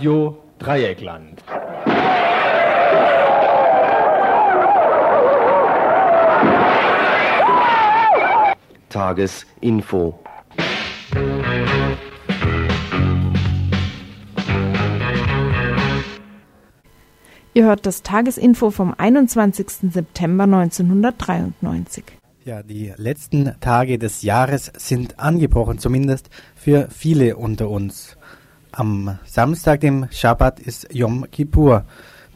Radio Dreieckland. Tagesinfo. Ihr hört das Tagesinfo vom 21. September 1993. Ja, die letzten Tage des Jahres sind angebrochen, zumindest für viele unter uns. Am Samstag, dem Schabbat, ist Yom Kippur,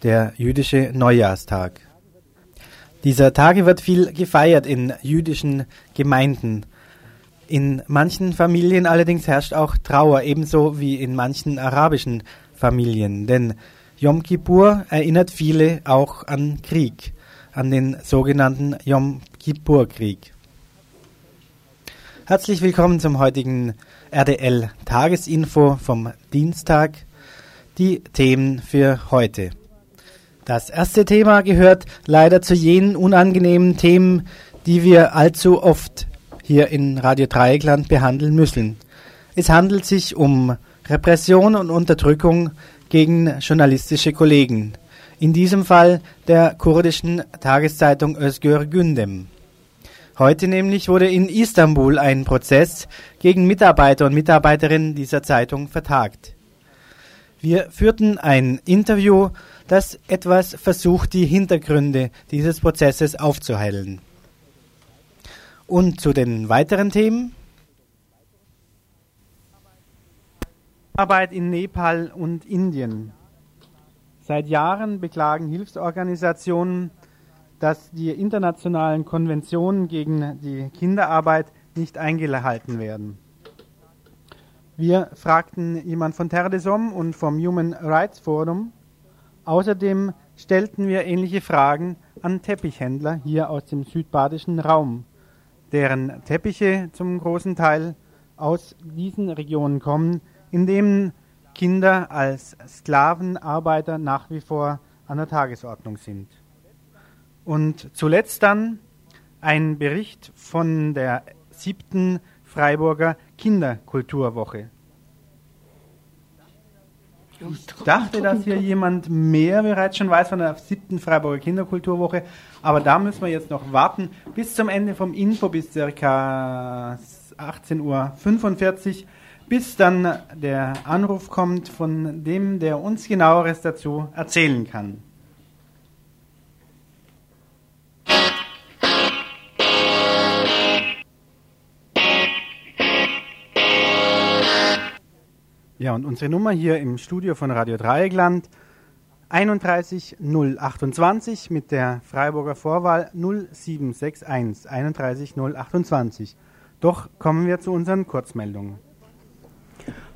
der jüdische Neujahrstag. Dieser Tage wird viel gefeiert in jüdischen Gemeinden. In manchen Familien allerdings herrscht auch Trauer, ebenso wie in manchen arabischen Familien, denn Yom Kippur erinnert viele auch an Krieg, an den sogenannten Yom Kippur-Krieg. Herzlich willkommen zum heutigen RDL Tagesinfo vom Dienstag. Die Themen für heute. Das erste Thema gehört leider zu jenen unangenehmen Themen, die wir allzu oft hier in Radio Dreieckland behandeln müssen. Es handelt sich um Repression und Unterdrückung gegen journalistische Kollegen. In diesem Fall der kurdischen Tageszeitung Özgür Gündem. Heute nämlich wurde in Istanbul ein Prozess gegen Mitarbeiter und Mitarbeiterinnen dieser Zeitung vertagt. Wir führten ein Interview, das etwas versucht, die Hintergründe dieses Prozesses aufzuhellen. Und zu den weiteren Themen? Arbeit in Nepal und Indien. Seit Jahren beklagen Hilfsorganisationen, dass die internationalen Konventionen gegen die Kinderarbeit nicht eingehalten werden. Wir fragten jemand von Terre des Hommes und vom Human Rights Forum. Außerdem stellten wir ähnliche Fragen an Teppichhändler hier aus dem südbadischen Raum, deren Teppiche zum großen Teil aus diesen Regionen kommen, in denen Kinder als Sklavenarbeiter nach wie vor an der Tagesordnung sind. Und zuletzt dann ein Bericht von der siebten Freiburger Kinderkulturwoche. Ich dachte, dass hier jemand mehr bereits schon weiß von der siebten Freiburger Kinderkulturwoche, aber da müssen wir jetzt noch warten bis zum Ende vom Info bis ca. 18.45 Uhr bis dann der Anruf kommt von dem, der uns genaueres dazu erzählen kann. Ja, und unsere Nummer hier im Studio von Radio Dreieckland 31028 mit der Freiburger Vorwahl 0761 31028. Doch kommen wir zu unseren Kurzmeldungen.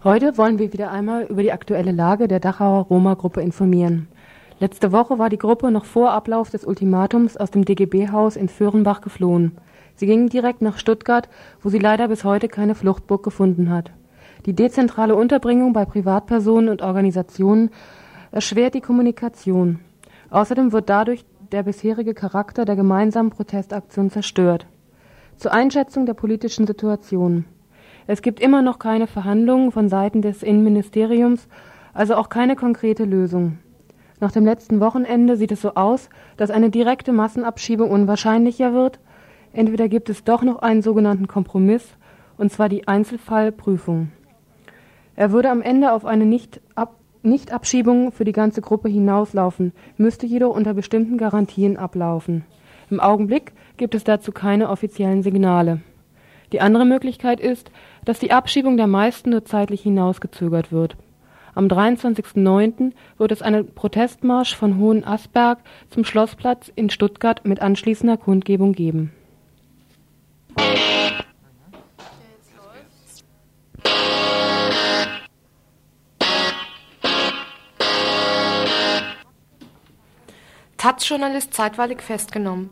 Heute wollen wir wieder einmal über die aktuelle Lage der Dachauer Roma-Gruppe informieren. Letzte Woche war die Gruppe noch vor Ablauf des Ultimatums aus dem DGB-Haus in Föhrenbach geflohen. Sie ging direkt nach Stuttgart, wo sie leider bis heute keine Fluchtburg gefunden hat. Die dezentrale Unterbringung bei Privatpersonen und Organisationen erschwert die Kommunikation. Außerdem wird dadurch der bisherige Charakter der gemeinsamen Protestaktion zerstört. Zur Einschätzung der politischen Situation. Es gibt immer noch keine Verhandlungen von Seiten des Innenministeriums, also auch keine konkrete Lösung. Nach dem letzten Wochenende sieht es so aus, dass eine direkte Massenabschiebung unwahrscheinlicher wird. Entweder gibt es doch noch einen sogenannten Kompromiss, und zwar die Einzelfallprüfung. Er würde am Ende auf eine Nicht-Ab Nicht-Abschiebung für die ganze Gruppe hinauslaufen, müsste jedoch unter bestimmten Garantien ablaufen. Im Augenblick gibt es dazu keine offiziellen Signale. Die andere Möglichkeit ist, dass die Abschiebung der meisten nur zeitlich hinausgezögert wird. Am 23.09. wird es einen Protestmarsch von Hohenasperg zum Schlossplatz in Stuttgart mit anschließender Kundgebung geben. Taz-Journalist zeitweilig festgenommen.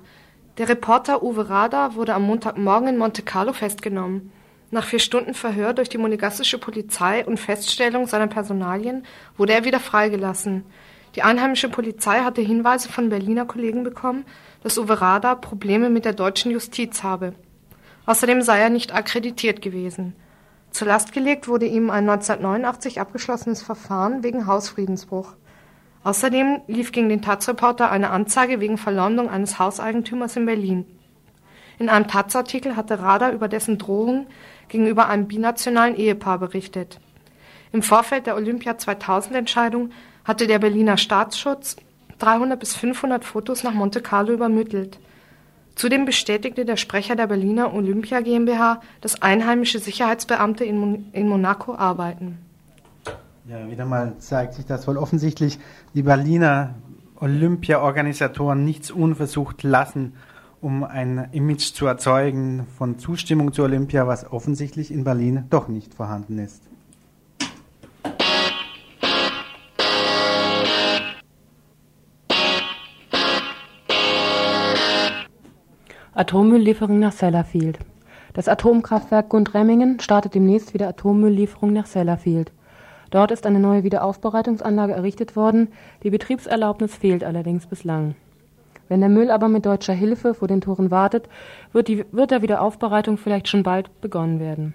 Der Reporter Uwe Rader wurde am Montagmorgen in Monte Carlo festgenommen. Nach vier Stunden Verhör durch die monegassische Polizei und Feststellung seiner Personalien wurde er wieder freigelassen. Die einheimische Polizei hatte Hinweise von Berliner Kollegen bekommen, dass Uwe Rada Probleme mit der deutschen Justiz habe. Außerdem sei er nicht akkreditiert gewesen. Zur Last gelegt wurde ihm ein 1989 abgeschlossenes Verfahren wegen Hausfriedensbruch. Außerdem lief gegen den Taz-Reporter eine Anzeige wegen Verleumdung eines Hauseigentümers in Berlin. In einem Taz-Artikel hatte Rader über dessen Drohung gegenüber einem binationalen Ehepaar berichtet. Im Vorfeld der Olympia 2000 Entscheidung hatte der Berliner Staatsschutz 300 bis 500 Fotos nach Monte Carlo übermittelt. Zudem bestätigte der Sprecher der Berliner Olympia GmbH, dass einheimische Sicherheitsbeamte in Monaco arbeiten. Ja, wieder mal zeigt sich, dass wohl offensichtlich die Berliner Olympia-Organisatoren nichts unversucht lassen, um ein Image zu erzeugen von Zustimmung zu Olympia, was offensichtlich in Berlin doch nicht vorhanden ist. Atommülllieferung nach Sellafield. Das Atomkraftwerk Gundremmingen startet demnächst wieder Atommülllieferung nach Sellafield. Dort ist eine neue Wiederaufbereitungsanlage errichtet worden, die Betriebserlaubnis fehlt allerdings bislang. Wenn der Müll aber mit deutscher Hilfe vor den Toren wartet, wird, die, wird der Wiederaufbereitung vielleicht schon bald begonnen werden.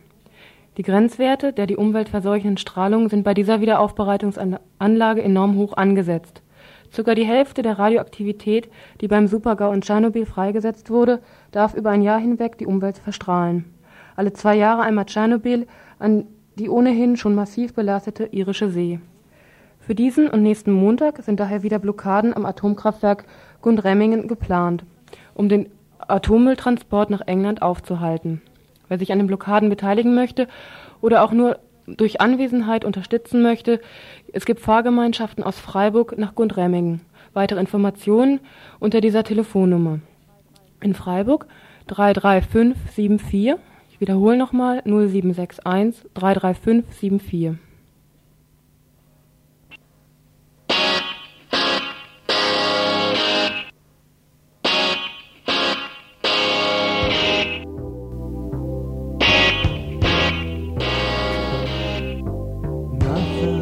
Die Grenzwerte der die Umwelt verseuchenden Strahlung sind bei dieser Wiederaufbereitungsanlage enorm hoch angesetzt. Sogar die Hälfte der Radioaktivität, die beim Supergau in Tschernobyl freigesetzt wurde, darf über ein Jahr hinweg die Umwelt verstrahlen. Alle zwei Jahre einmal Tschernobyl an die ohnehin schon massiv belastete irische See. Für diesen und nächsten Montag sind daher wieder Blockaden am Atomkraftwerk Gundremmingen geplant, um den Atommülltransport nach England aufzuhalten. Wer sich an den Blockaden beteiligen möchte oder auch nur durch Anwesenheit unterstützen möchte, es gibt Fahrgemeinschaften aus Freiburg nach Gundremmingen. Weitere Informationen unter dieser Telefonnummer. In Freiburg 33574 ich wiederhole nochmal 0761 335 74. Nothing.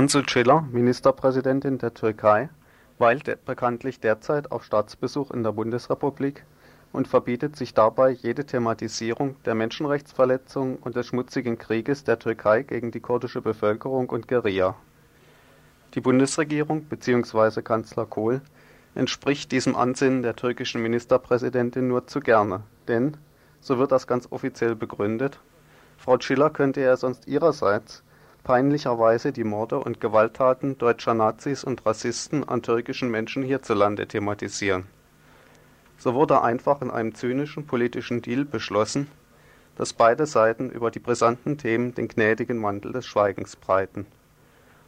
Tansu Çiller, Ministerpräsidentin der Türkei, weilt bekanntlich derzeit auf Staatsbesuch in der Bundesrepublik und verbietet sich dabei jede Thematisierung der Menschenrechtsverletzungen und des schmutzigen Krieges der Türkei gegen die kurdische Bevölkerung und Guerilla. Die Bundesregierung bzw. Kanzler Kohl entspricht diesem Ansinnen der türkischen Ministerpräsidentin nur zu gerne, denn, so wird das ganz offiziell begründet, Frau Schiller könnte ja sonst ihrerseits peinlicherweise die Morde und Gewalttaten deutscher Nazis und Rassisten an türkischen Menschen hierzulande thematisieren. So wurde einfach in einem zynischen politischen Deal beschlossen, dass beide Seiten über die brisanten Themen den gnädigen Mantel des Schweigens breiten.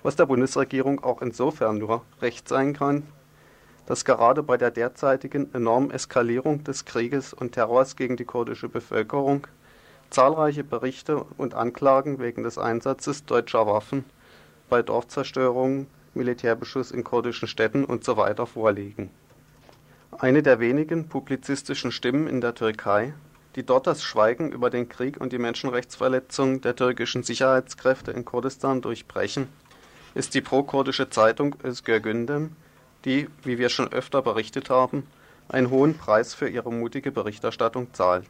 Was der Bundesregierung auch insofern nur recht sein kann, dass gerade bei der derzeitigen enormen Eskalierung des Krieges und Terrors gegen die kurdische Bevölkerung zahlreiche Berichte und Anklagen wegen des Einsatzes deutscher Waffen bei Dorfzerstörungen, Militärbeschuss in kurdischen Städten usw. So vorliegen. Eine der wenigen publizistischen Stimmen in der Türkei, die dort das Schweigen über den Krieg und die Menschenrechtsverletzungen der türkischen Sicherheitskräfte in Kurdistan durchbrechen, ist die pro-kurdische Zeitung Özgür Gündem, die, wie wir schon öfter berichtet haben, einen hohen Preis für ihre mutige Berichterstattung zahlt.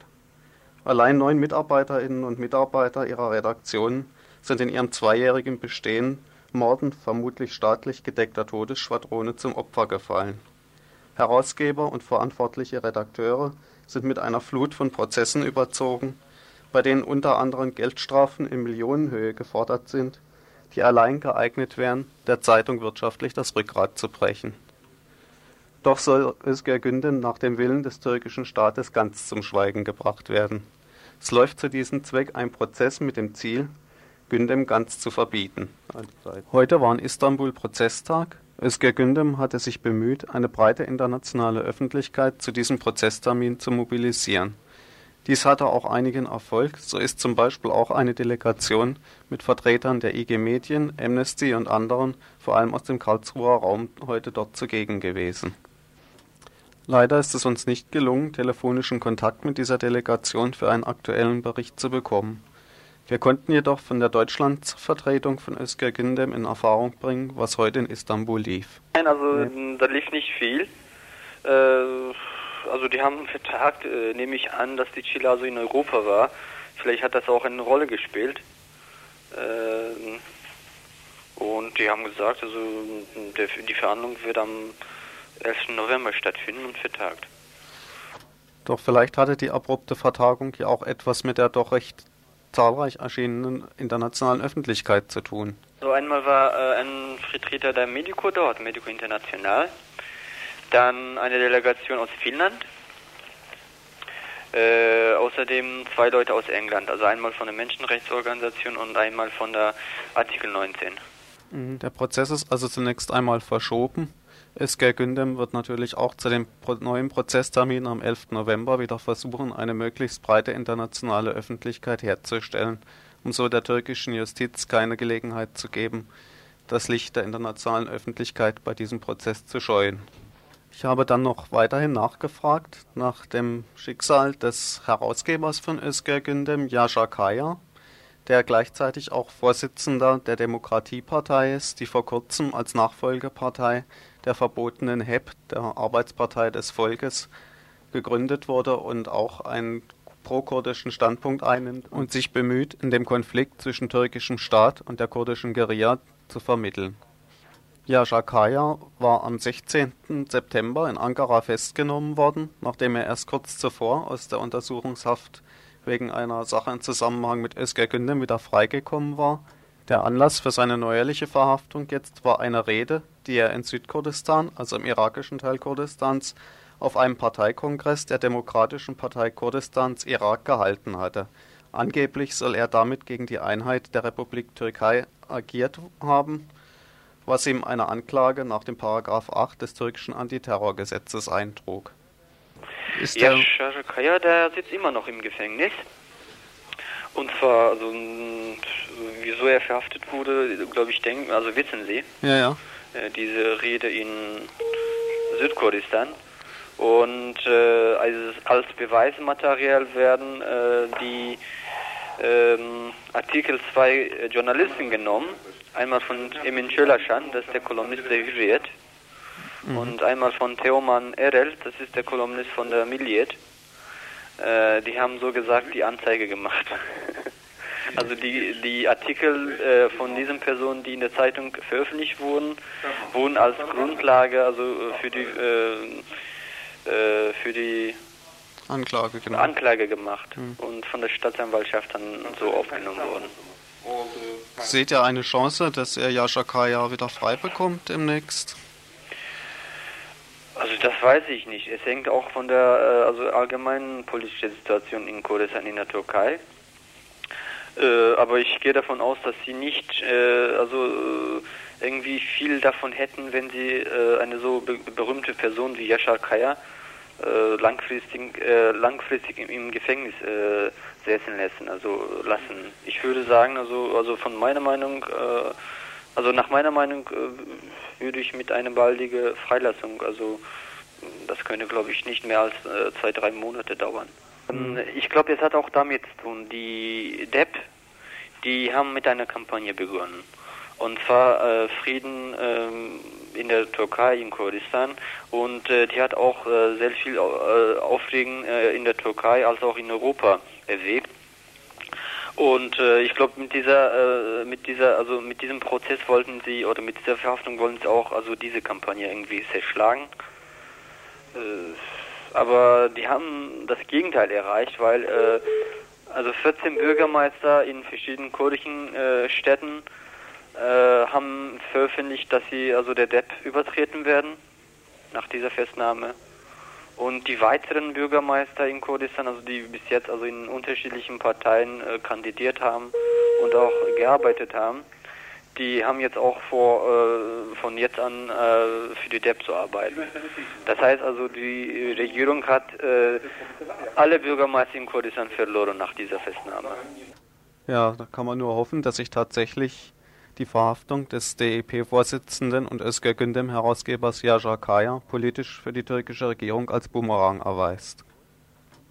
Allein neun Mitarbeiterinnen und Mitarbeiter ihrer Redaktion sind in ihrem zweijährigen Bestehen Morden vermutlich staatlich gedeckter Todesschwadrone zum Opfer gefallen. Herausgeber und verantwortliche Redakteure sind mit einer Flut von Prozessen überzogen, bei denen unter anderem Geldstrafen in Millionenhöhe gefordert sind, die allein geeignet wären, der Zeitung wirtschaftlich das Rückgrat zu brechen. Doch soll Özgür Gündem nach dem Willen des türkischen Staates ganz zum Schweigen gebracht werden. Es läuft zu diesem Zweck ein Prozess mit dem Ziel, Gündem ganz zu verbieten. Heute war in Istanbul Prozesstag. Özgür Gündem hatte sich bemüht, eine breite internationale Öffentlichkeit zu diesem Prozesstermin zu mobilisieren. Dies hatte auch einigen Erfolg, so ist zum Beispiel auch eine Delegation mit Vertretern der IG Medien, Amnesty und anderen, vor allem aus dem Karlsruher Raum, heute dort zugegen gewesen. Leider ist es uns nicht gelungen, telefonischen Kontakt mit dieser Delegation für einen aktuellen Bericht zu bekommen. Wir konnten jedoch von der Deutschlandvertretung von Özgür Gündem in Erfahrung bringen, was heute in Istanbul lief. Nein, also nee. da lief nicht viel. Äh, also die haben vertagt, äh, nehme ich an, dass die Chile also in Europa war. Vielleicht hat das auch eine Rolle gespielt. Äh, und die haben gesagt, also der, die Verhandlung wird am 11. November stattfinden und vertagt. Doch vielleicht hatte die abrupte Vertagung ja auch etwas mit der doch recht zahlreich erschienenen internationalen Öffentlichkeit zu tun. So einmal war äh, ein Vertreter der Medico dort, Medico International, dann eine Delegation aus Finnland, äh, außerdem zwei Leute aus England, also einmal von der Menschenrechtsorganisation und einmal von der Artikel 19. Mhm, der Prozess ist also zunächst einmal verschoben Özgür Gündem wird natürlich auch zu dem neuen Prozesstermin am 11. November wieder versuchen, eine möglichst breite internationale Öffentlichkeit herzustellen, um so der türkischen Justiz keine Gelegenheit zu geben, das Licht der internationalen Öffentlichkeit bei diesem Prozess zu scheuen. Ich habe dann noch weiterhin nachgefragt nach dem Schicksal des Herausgebers von Özgür Gündem, Yasha Kaya, der gleichzeitig auch Vorsitzender der Demokratiepartei ist, die vor kurzem als Nachfolgepartei der verbotenen HEP, der Arbeitspartei des Volkes, gegründet wurde und auch einen pro-kurdischen Standpunkt einnimmt und sich bemüht, in dem Konflikt zwischen türkischem Staat und der kurdischen Guerilla zu vermitteln. Yasha Kaya war am 16. September in Ankara festgenommen worden, nachdem er erst kurz zuvor aus der Untersuchungshaft wegen einer Sache im Zusammenhang mit Özgür Gündem wieder freigekommen war. Der Anlass für seine neuerliche Verhaftung jetzt war eine Rede, die er in Südkurdistan, also im irakischen Teil Kurdistans, auf einem Parteikongress der Demokratischen Partei Kurdistans Irak gehalten hatte. Angeblich soll er damit gegen die Einheit der Republik Türkei agiert haben, was ihm eine Anklage nach dem Paragraph 8 des türkischen Antiterrorgesetzes eintrug. Ist ja, Kaya, der sitzt immer noch im Gefängnis. Und zwar, also, wieso er verhaftet wurde, glaube ich, denken, also wissen Sie. Ja, ja. Äh, diese Rede in Südkurdistan. Und äh, als, als Beweismaterial werden äh, die ähm, Artikel zwei äh, Journalisten genommen. Einmal von Emin Çölaşan, das ist der Kolumnist der Hürriyet. Mhm. Und einmal von Teoman Erel, das ist der Kolumnist von der Milliyet. Äh, die haben so gesagt die Anzeige gemacht. also die, die Artikel äh, von diesen Personen, die in der Zeitung veröffentlicht wurden, wurden als Grundlage also äh, für die äh, äh, für die Anklage, genau. Anklage gemacht mhm. und von der Staatsanwaltschaft dann so aufgenommen worden. Seht ihr eine Chance, dass er Yasha Kaya wieder frei bekommt demnächst? Also das weiß ich nicht. Es hängt auch von der äh, also allgemeinen politischen Situation in Kurdistan in der Türkei. Äh, aber ich gehe davon aus, dass sie nicht äh, also äh, irgendwie viel davon hätten, wenn sie äh, eine so be berühmte Person wie Yashar Kaya äh, langfristig, langfristig im, im Gefängnis setzen lassen. Also lassen. Ich würde sagen, also also von meiner Meinung, also nach meiner Meinung würde ich mit einer baldigen Freilassung, also das könnte, glaube ich, nicht mehr als zwei, drei Monate dauern. Mhm. Ich glaube, es hat auch damit zu tun, die DEP, die haben mit einer Kampagne begonnen. Und zwar äh, Frieden äh, in der Türkei, in Kurdistan. Und äh, die hat auch äh, sehr viel äh, Aufregen in der Türkei als auch in Europa erwägt. Und äh, ich glaube, mit dieser, äh, mit dieser, also mit diesem Prozess wollten sie oder mit dieser Verhaftung wollen sie auch also diese Kampagne irgendwie zerschlagen. Äh, aber die haben das Gegenteil erreicht, weil äh, also 14 Bürgermeister in verschiedenen kurdischen äh, Städten äh, haben veröffentlicht, dass sie also der DEP übertreten werden nach dieser Festnahme. Und die weiteren Bürgermeister in Kurdistan, also die bis jetzt also in unterschiedlichen Parteien äh, kandidiert haben und auch gearbeitet haben, die haben jetzt auch vor, äh, von jetzt an äh, für die DEP zu arbeiten. Das heißt also, die Regierung hat äh, alle Bürgermeister in Kurdistan verloren nach dieser Festnahme. Ja, da kann man nur hoffen, dass sich tatsächlich die Verhaftung des DEP-Vorsitzenden und Özgür Gündem-Herausgebers Yajar Kaya politisch für die türkische Regierung als Bumerang erweist.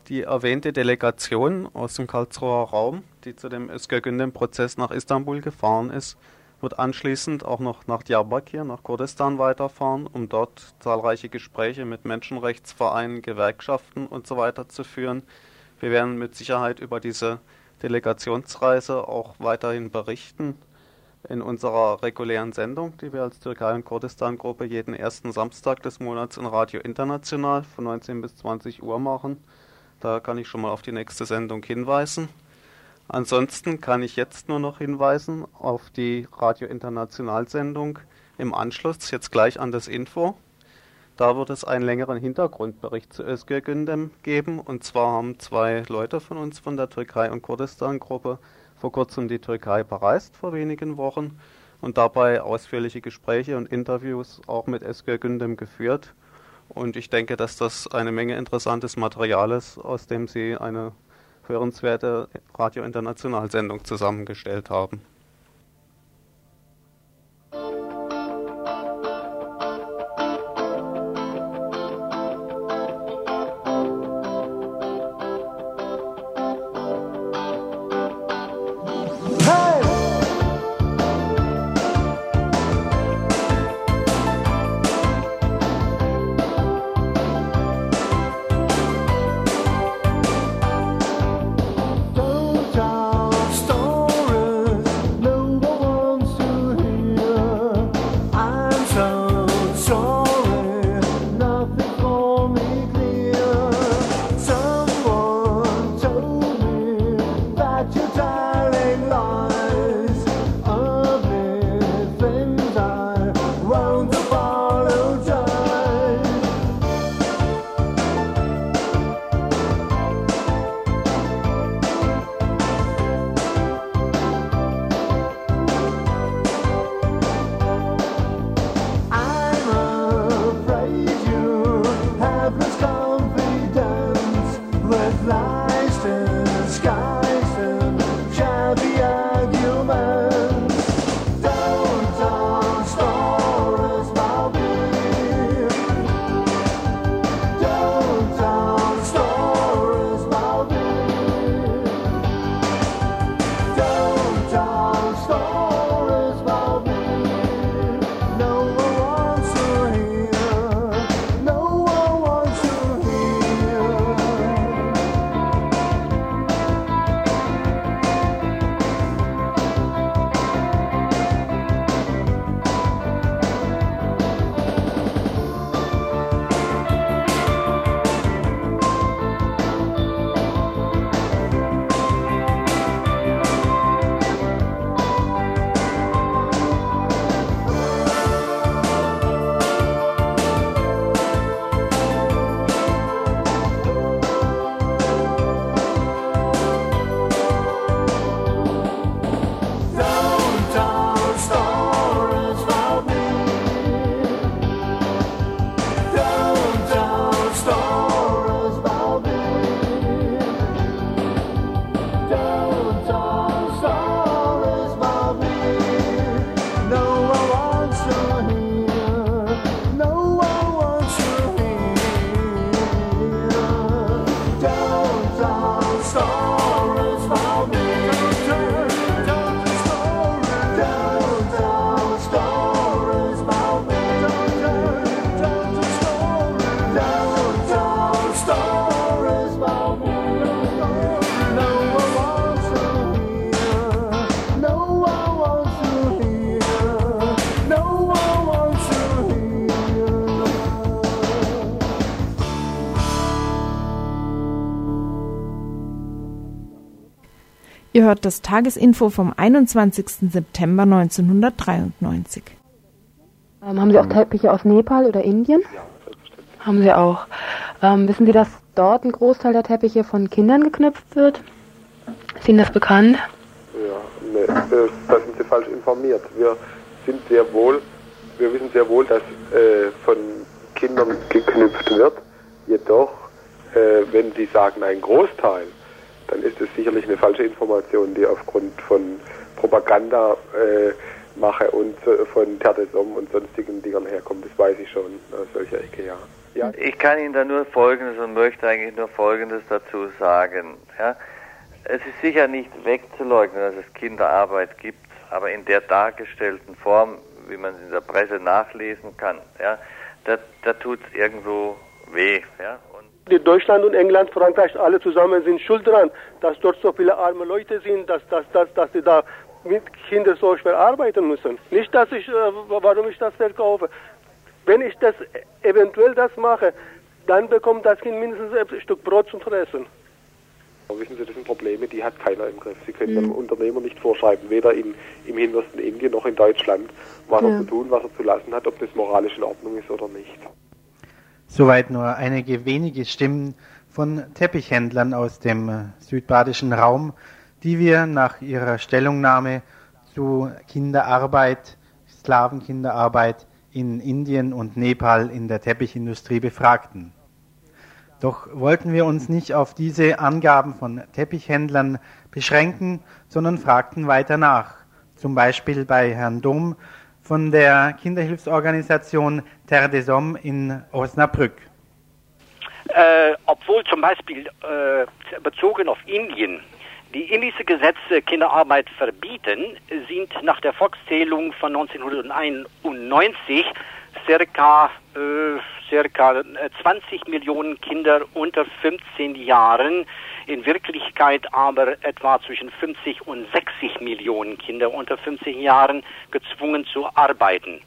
Die erwähnte Delegation aus dem Karlsruher Raum, die zu dem Özgür Gündem-Prozess nach Istanbul gefahren ist, wird anschließend auch noch nach Diyarbakir, nach Kurdistan weiterfahren, um dort zahlreiche Gespräche mit Menschenrechtsvereinen, Gewerkschaften usw. So zu führen. Wir werden mit Sicherheit über diese Delegationsreise auch weiterhin berichten in unserer regulären Sendung, die wir als Türkei- und Kurdistan-Gruppe jeden ersten Samstag des Monats in Radio International von 19 bis 20 Uhr machen. Da kann ich schon mal auf die nächste Sendung hinweisen. Ansonsten kann ich jetzt nur noch hinweisen auf die Radio International Sendung im Anschluss, jetzt gleich an das Info. Da wird es einen längeren Hintergrundbericht zu Özgür Gündem geben. Und zwar haben zwei Leute von uns von der Türkei- und Kurdistan-Gruppe vor kurzem die Türkei bereist, vor wenigen Wochen, und dabei ausführliche Gespräche und Interviews auch mit Özgür Gündem geführt. Und ich denke, dass das eine Menge interessantes Material ist, aus dem sie eine hörenswerte Radio International Sendung zusammengestellt haben. Ihr hört das Tagesinfo vom 21. September 1993. Ähm, haben Sie auch Teppiche aus Nepal oder Indien? Ja, selbstverständlich. Haben Sie auch. Ähm, wissen Sie, dass dort ein Großteil der Teppiche von Kindern geknüpft wird? Ist Ihnen das bekannt? Ja, ne, äh, da sind Sie falsch informiert. Wir sind sehr wohl, wir wissen sehr wohl, dass äh, von Kindern geknüpft wird. Jedoch, äh, wenn Sie sagen ein Großteil, dann ist es sicherlich eine falsche Information, die aufgrund von Propaganda äh, mache und äh, von Terdesom und sonstigen Dingern herkommt. Das weiß ich schon aus solcher Ecke, ja. ja. Ich kann Ihnen da nur Folgendes und möchte eigentlich nur Folgendes dazu sagen. Ja? Es ist sicher nicht wegzuleugnen, dass es Kinderarbeit gibt, aber in der dargestellten Form, wie man es in der Presse nachlesen kann, ja, da, da tut es irgendwo weh. Ja? Deutschland und England, Frankreich, alle zusammen sind schuld dran, dass dort so viele arme Leute sind, dass, dass, dass, dass die da mit Kindern so schwer arbeiten müssen. Nicht, dass ich, äh, warum ich das verkaufe. Wenn ich das eventuell das mache, dann bekommt das Kind mindestens ein Stück Brot zum Fressen. Wissen Sie, das sind Probleme, die hat keiner im Griff. Sie können mhm. einem Unternehmer nicht vorschreiben, weder in, im hintersten Indien noch in Deutschland, was ja. er zu tun, was er zu lassen hat, ob das moralisch in Ordnung ist oder nicht. Soweit nur einige wenige Stimmen von Teppichhändlern aus dem äh, südbadischen Raum, die wir nach ihrer Stellungnahme zu Kinderarbeit, Sklavenkinderarbeit in Indien und Nepal in der Teppichindustrie befragten. Doch wollten wir uns nicht auf diese Angaben von Teppichhändlern beschränken, sondern fragten weiter nach. Zum Beispiel bei Herrn Dom von der Kinderhilfsorganisation Terre des Hommes in Osnabrück. Äh, obwohl zum Beispiel äh, bezogen auf Indien die indische Gesetze Kinderarbeit verbieten, sind nach der Volkszählung von 1991 circa, äh, circa 20 Millionen Kinder unter 15 Jahren in Wirklichkeit aber etwa zwischen 50 und 60 Millionen Kinder unter 50 Jahren gezwungen zu arbeiten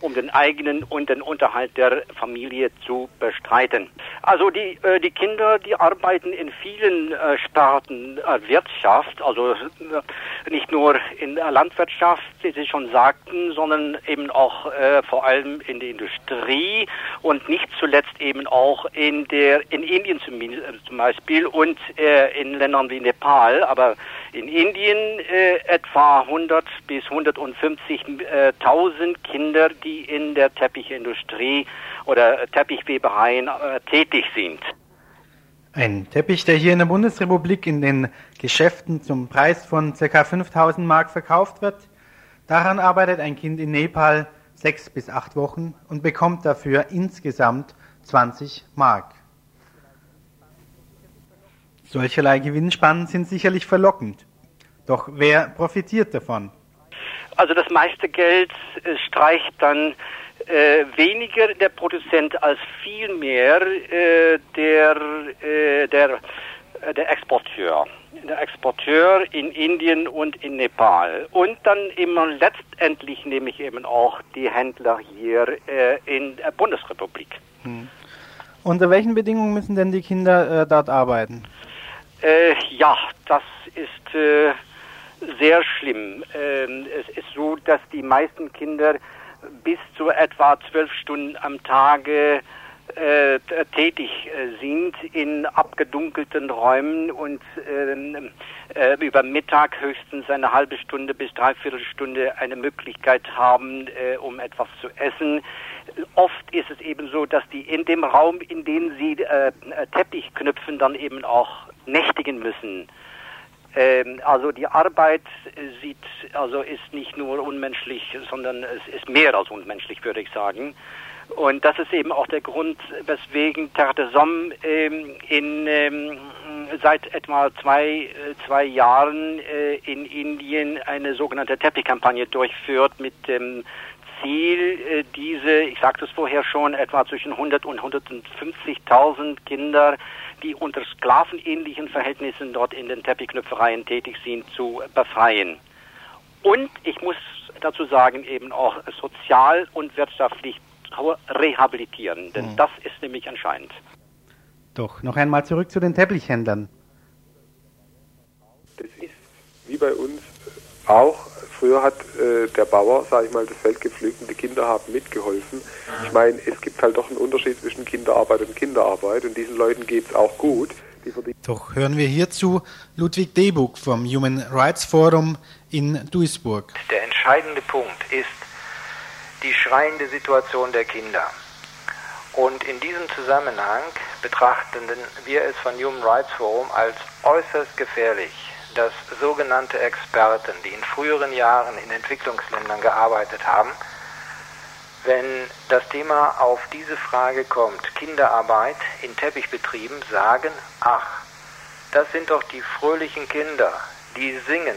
um den eigenen und den Unterhalt der Familie zu bestreiten. Also die, äh, die Kinder, die arbeiten in vielen äh, Sparten äh, Wirtschaft, also äh, nicht nur in der Landwirtschaft, wie Sie schon sagten, sondern eben auch äh, vor allem in der Industrie und nicht zuletzt eben auch in der in Indien zum, zum Beispiel und äh, in Ländern wie Nepal, aber in Indien äh, etwa 100 bis 150.000 äh, Kinder, die in der Teppichindustrie oder Teppichwebereien äh, tätig sind. Ein Teppich, der hier in der Bundesrepublik in den Geschäften zum Preis von ca. 5000 Mark verkauft wird, daran arbeitet ein Kind in Nepal sechs bis acht Wochen und bekommt dafür insgesamt 20 Mark. Solcherlei Gewinnspannen sind sicherlich verlockend. Doch wer profitiert davon? Also das meiste Geld äh, streicht dann äh, weniger der Produzent als vielmehr äh, der, äh, der, äh, der Exporteur. Der Exporteur in Indien und in Nepal. Und dann immer letztendlich nehme ich eben auch die Händler hier äh, in der Bundesrepublik. Hm. Unter welchen Bedingungen müssen denn die Kinder dort arbeiten? Äh, ja, das ist äh, sehr schlimm. Ähm, es ist so, dass die meisten Kinder bis zu etwa zwölf Stunden am Tage äh, tätig äh, sind in abgedunkelten Räumen und ähm, äh, über Mittag höchstens eine halbe Stunde bis dreiviertel Stunde eine Möglichkeit haben, äh, um etwas zu essen. Oft ist es eben so, dass die in dem Raum, in dem sie äh, Teppich knüpfen, dann eben auch nächtigen müssen. Ähm, also die Arbeit sieht, also ist nicht nur unmenschlich, sondern es ist mehr als unmenschlich, würde ich sagen. Und das ist eben auch der Grund, weswegen Terre de Somme ähm, in, ähm, seit etwa zwei, äh, zwei Jahren äh, in Indien eine sogenannte Teppichkampagne durchführt mit dem Ziel, äh, diese, ich sagte es vorher schon, etwa zwischen 100 und 150.000 Kinder, die unter sklavenähnlichen Verhältnissen dort in den Teppichknüpfereien tätig sind, zu befreien. Und ich muss dazu sagen, eben auch sozial und wirtschaftlich rehabilitieren, denn mhm. das ist nämlich entscheidend. Doch, noch einmal zurück zu den Teppichhändlern. Das ist wie bei uns auch. Früher hat äh, der Bauer, sage ich mal, das Feld gepflügt und die Kinder haben mitgeholfen. Ich meine, es gibt halt doch einen Unterschied zwischen Kinderarbeit und Kinderarbeit und diesen Leuten geht es auch gut. Doch hören wir hierzu Ludwig Debug vom Human Rights Forum in Duisburg. Der entscheidende Punkt ist die schreiende Situation der Kinder. Und in diesem Zusammenhang betrachten wir es von Human Rights Forum als äußerst gefährlich, dass sogenannte Experten, die in früheren Jahren in Entwicklungsländern gearbeitet haben, wenn das Thema auf diese Frage kommt, Kinderarbeit in Teppichbetrieben, sagen, ach, das sind doch die fröhlichen Kinder, die singen,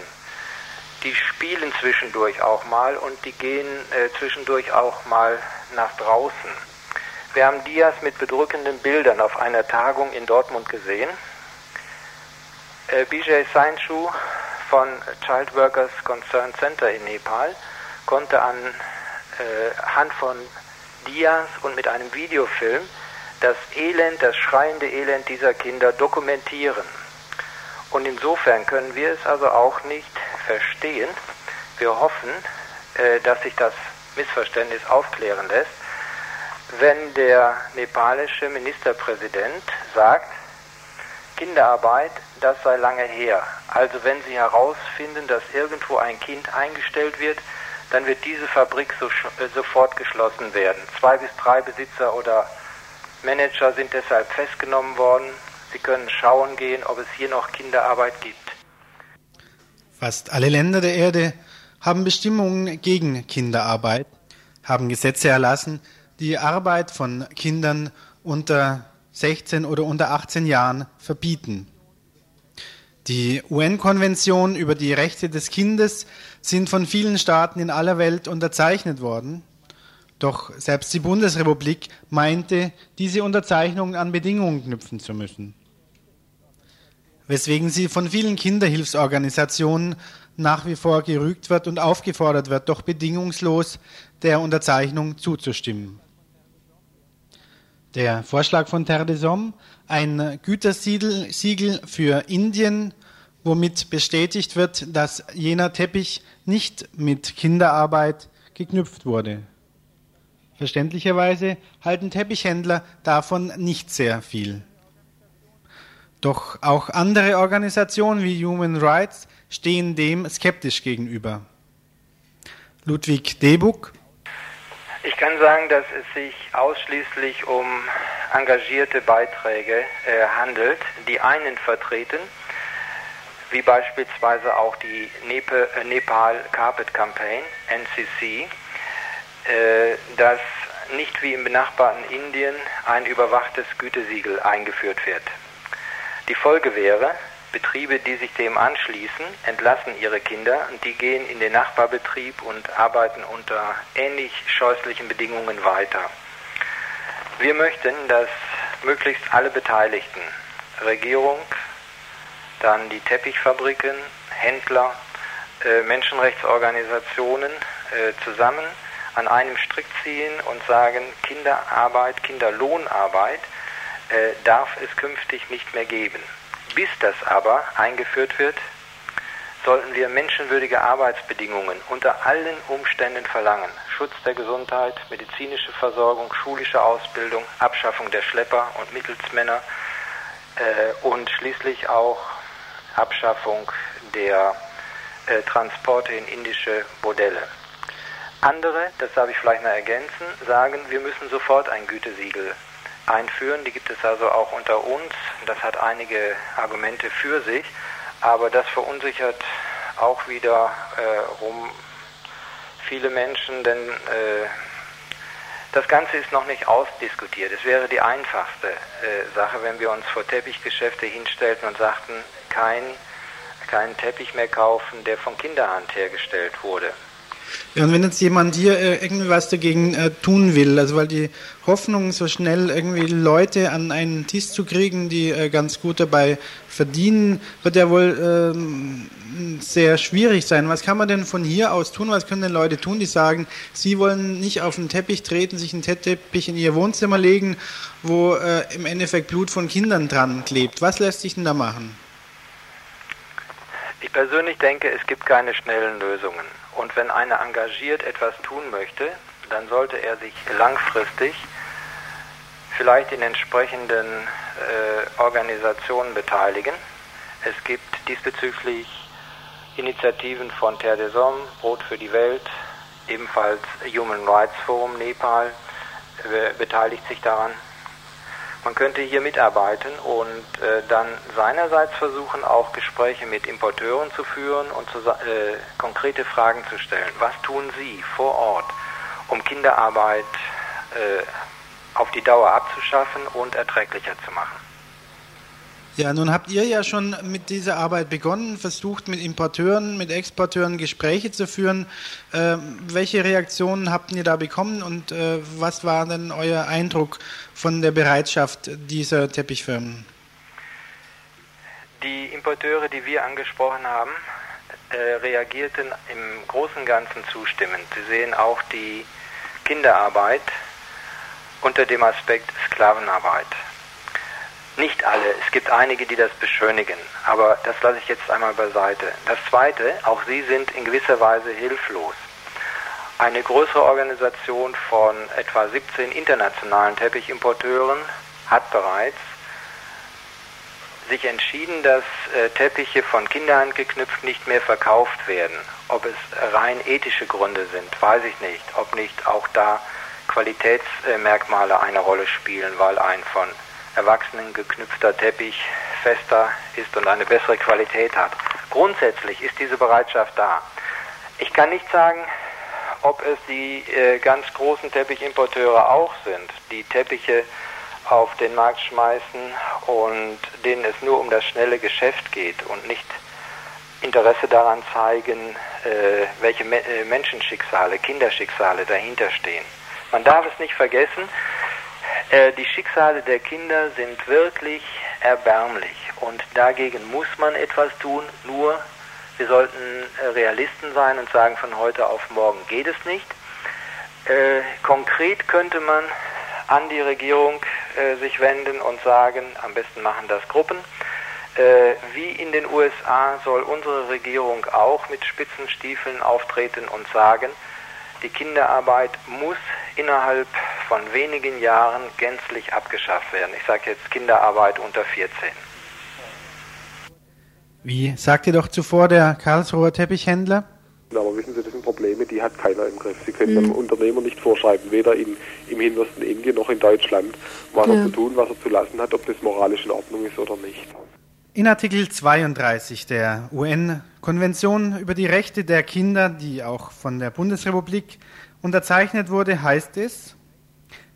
die spielen zwischendurch auch mal und die gehen äh, zwischendurch auch mal nach draußen. Wir haben Dias mit bedrückenden Bildern auf einer Tagung in Dortmund gesehen. Äh, Bijay Sainshu von Child Workers Concern Center in Nepal konnte anhand äh, von Dias und mit einem Videofilm das Elend, das schreiende Elend dieser Kinder dokumentieren. Und insofern können wir es also auch nicht verstehen. Wir hoffen, äh, dass sich das Missverständnis aufklären lässt wenn der nepalische Ministerpräsident sagt, Kinderarbeit, das sei lange her. Also wenn Sie herausfinden, dass irgendwo ein Kind eingestellt wird, dann wird diese Fabrik so, äh, sofort geschlossen werden. Zwei bis drei Besitzer oder Manager sind deshalb festgenommen worden. Sie können schauen gehen, ob es hier noch Kinderarbeit gibt. Fast alle Länder der Erde haben Bestimmungen gegen Kinderarbeit, haben Gesetze erlassen, die Arbeit von Kindern unter 16 oder unter 18 Jahren verbieten. Die UN-Konvention über die Rechte des Kindes sind von vielen Staaten in aller Welt unterzeichnet worden. Doch selbst die Bundesrepublik meinte, diese Unterzeichnung an Bedingungen knüpfen zu müssen. Weswegen sie von vielen Kinderhilfsorganisationen nach wie vor gerügt wird und aufgefordert wird, doch bedingungslos der Unterzeichnung zuzustimmen. Der Vorschlag von Terre des Hommes, ein Gütersiegel für Indien, womit bestätigt wird, dass jener Teppich nicht mit Kinderarbeit geknüpft wurde. Verständlicherweise halten Teppichhändler davon nicht sehr viel. Doch auch andere Organisationen wie Human Rights stehen dem skeptisch gegenüber. Ludwig Debuk ich kann sagen, dass es sich ausschließlich um engagierte Beiträge äh, handelt, die einen vertreten, wie beispielsweise auch die Nepal, äh, Nepal Carpet Campaign, NCC, äh, dass nicht wie im benachbarten Indien ein überwachtes Gütesiegel eingeführt wird. Die Folge wäre, Betriebe, die sich dem anschließen, entlassen ihre Kinder und die gehen in den Nachbarbetrieb und arbeiten unter ähnlich scheußlichen Bedingungen weiter. Wir möchten, dass möglichst alle Beteiligten, Regierung, dann die Teppichfabriken, Händler, äh, Menschenrechtsorganisationen äh, zusammen an einem Strick ziehen und sagen, Kinderarbeit, Kinderlohnarbeit äh, darf es künftig nicht mehr geben. Bis das aber eingeführt wird, sollten wir menschenwürdige Arbeitsbedingungen unter allen Umständen verlangen. Schutz der Gesundheit, medizinische Versorgung, schulische Ausbildung, Abschaffung der Schlepper und Mittelsmänner äh, und schließlich auch Abschaffung der äh, Transporte in indische Bordelle. Andere, das darf ich vielleicht noch ergänzen, sagen, wir müssen sofort ein Gütesiegel einführen. Die gibt es also auch unter uns. Das hat einige Argumente für sich, aber das verunsichert auch wieder äh, rum viele Menschen, denn äh, Das Ganze ist noch nicht ausdiskutiert. Es wäre die einfachste äh, Sache, wenn wir uns vor Teppichgeschäfte hinstellten und sagten, kein, keinen Teppich mehr kaufen, der von Kinderhand hergestellt wurde. Ja, und wenn jetzt jemand hier äh, irgendwie was dagegen äh, tun will, also weil die Hoffnung, so schnell irgendwie Leute an einen Tisch zu kriegen, die äh, ganz gut dabei verdienen, wird ja wohl ähm, sehr schwierig sein. Was kann man denn von hier aus tun? Was können denn Leute tun, die sagen, sie wollen nicht auf den Teppich treten, sich einen Teppich in ihr Wohnzimmer legen, wo äh, im Endeffekt Blut von Kindern dran klebt? Was lässt sich denn da machen? Ich persönlich denke, es gibt keine schnellen Lösungen. Und wenn einer engagiert etwas tun möchte, dann sollte er sich langfristig vielleicht in entsprechenden äh, Organisationen beteiligen. Es gibt diesbezüglich Initiativen von Terre des Hommes, Brot für die Welt, ebenfalls Human Rights Forum Nepal äh, beteiligt sich daran. Man könnte hier mitarbeiten und äh, dann seinerseits versuchen, auch Gespräche mit Importeuren zu führen und zu, äh, konkrete Fragen zu stellen. Was tun Sie vor Ort, um Kinderarbeit äh, auf die Dauer abzuschaffen und erträglicher zu machen? Ja, nun habt ihr ja schon mit dieser Arbeit begonnen, versucht mit Importeuren, mit Exporteuren Gespräche zu führen. Äh, welche Reaktionen habt ihr da bekommen und äh, was war denn euer Eindruck von der Bereitschaft dieser Teppichfirmen? Die Importeure, die wir angesprochen haben, äh, reagierten im Großen und Ganzen zustimmend. Sie sehen auch die Kinderarbeit unter dem Aspekt Sklavenarbeit. Nicht alle, es gibt einige, die das beschönigen, aber das lasse ich jetzt einmal beiseite. Das Zweite, auch sie sind in gewisser Weise hilflos. Eine größere Organisation von etwa 17 internationalen Teppichimporteuren hat bereits sich entschieden, dass äh, Teppiche von Kinderhand geknüpft nicht mehr verkauft werden. Ob es rein ethische Gründe sind, weiß ich nicht. Ob nicht auch da Qualitätsmerkmale eine Rolle spielen, weil ein von Erwachsenen geknüpfter Teppich fester ist und eine bessere Qualität hat. Grundsätzlich ist diese Bereitschaft da. Ich kann nicht sagen, ob es die äh, ganz großen Teppichimporteure auch sind, die Teppiche auf den Markt schmeißen und denen es nur um das schnelle Geschäft geht und nicht Interesse daran zeigen, äh, welche Me äh, Menschenschicksale, Kinderschicksale dahinter stehen. Man darf es nicht vergessen, die Schicksale der Kinder sind wirklich erbärmlich und dagegen muss man etwas tun, nur wir sollten äh, Realisten sein und sagen, von heute auf morgen geht es nicht. Äh, konkret könnte man an die Regierung äh, sich wenden und sagen, am besten machen das Gruppen. Äh, wie in den USA soll unsere Regierung auch mit Spitzenstiefeln auftreten und sagen, die Kinderarbeit muss innerhalb von wenigen Jahren gänzlich abgeschafft werden. Ich sage jetzt Kinderarbeit unter 14. Wie sagte doch zuvor der Karlsruher Teppichhändler? Aber wissen Sie, das sind Probleme, die hat keiner im Griff. Sie können mhm. einem Unternehmer nicht vorschreiben, weder in, im hintersten Indien noch in Deutschland, was ja. er zu tun, was er zu lassen hat, ob das moralisch in Ordnung ist oder nicht. In Artikel 32 der UN-Konvention über die Rechte der Kinder, die auch von der Bundesrepublik unterzeichnet wurde, heißt es,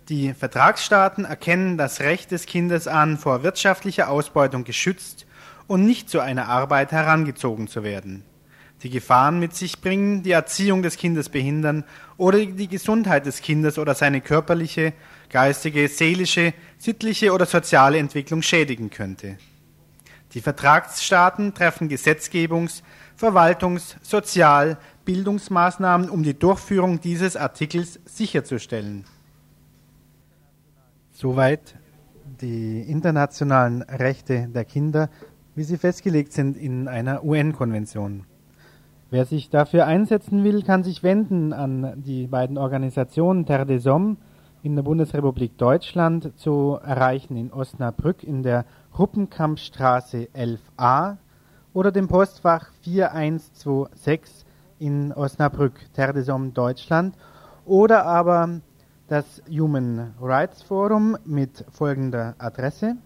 die Vertragsstaaten erkennen das Recht des Kindes an, vor wirtschaftlicher Ausbeutung geschützt und nicht zu einer Arbeit herangezogen zu werden, die Gefahren mit sich bringen, die Erziehung des Kindes behindern oder die Gesundheit des Kindes oder seine körperliche, geistige, seelische, sittliche oder soziale Entwicklung schädigen könnte. Die Vertragsstaaten treffen Gesetzgebungs-, Verwaltungs-, Sozial-, Bildungsmaßnahmen, um die Durchführung dieses Artikels sicherzustellen. Soweit die internationalen Rechte der Kinder, wie sie festgelegt sind in einer UN-Konvention. Wer sich dafür einsetzen will, kann sich wenden an die beiden Organisationen Terre des Hommes in der Bundesrepublik Deutschland zu erreichen in Osnabrück in der Ruppenkampfstraße 11a oder dem Postfach 4126 in Osnabrück, Terre des Hommes, Deutschland oder aber das Human Rights Forum mit folgender Adresse.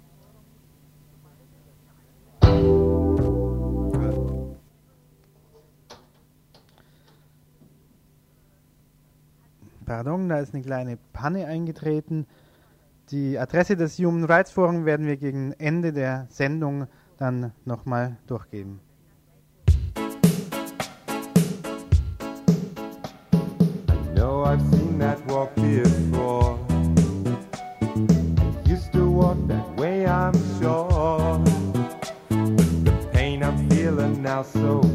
Pardon, da ist eine kleine Panne eingetreten. Die Adresse des Human Rights Forum werden wir gegen Ende der Sendung dann nochmal durchgeben. I know I've seen that walk before. coração.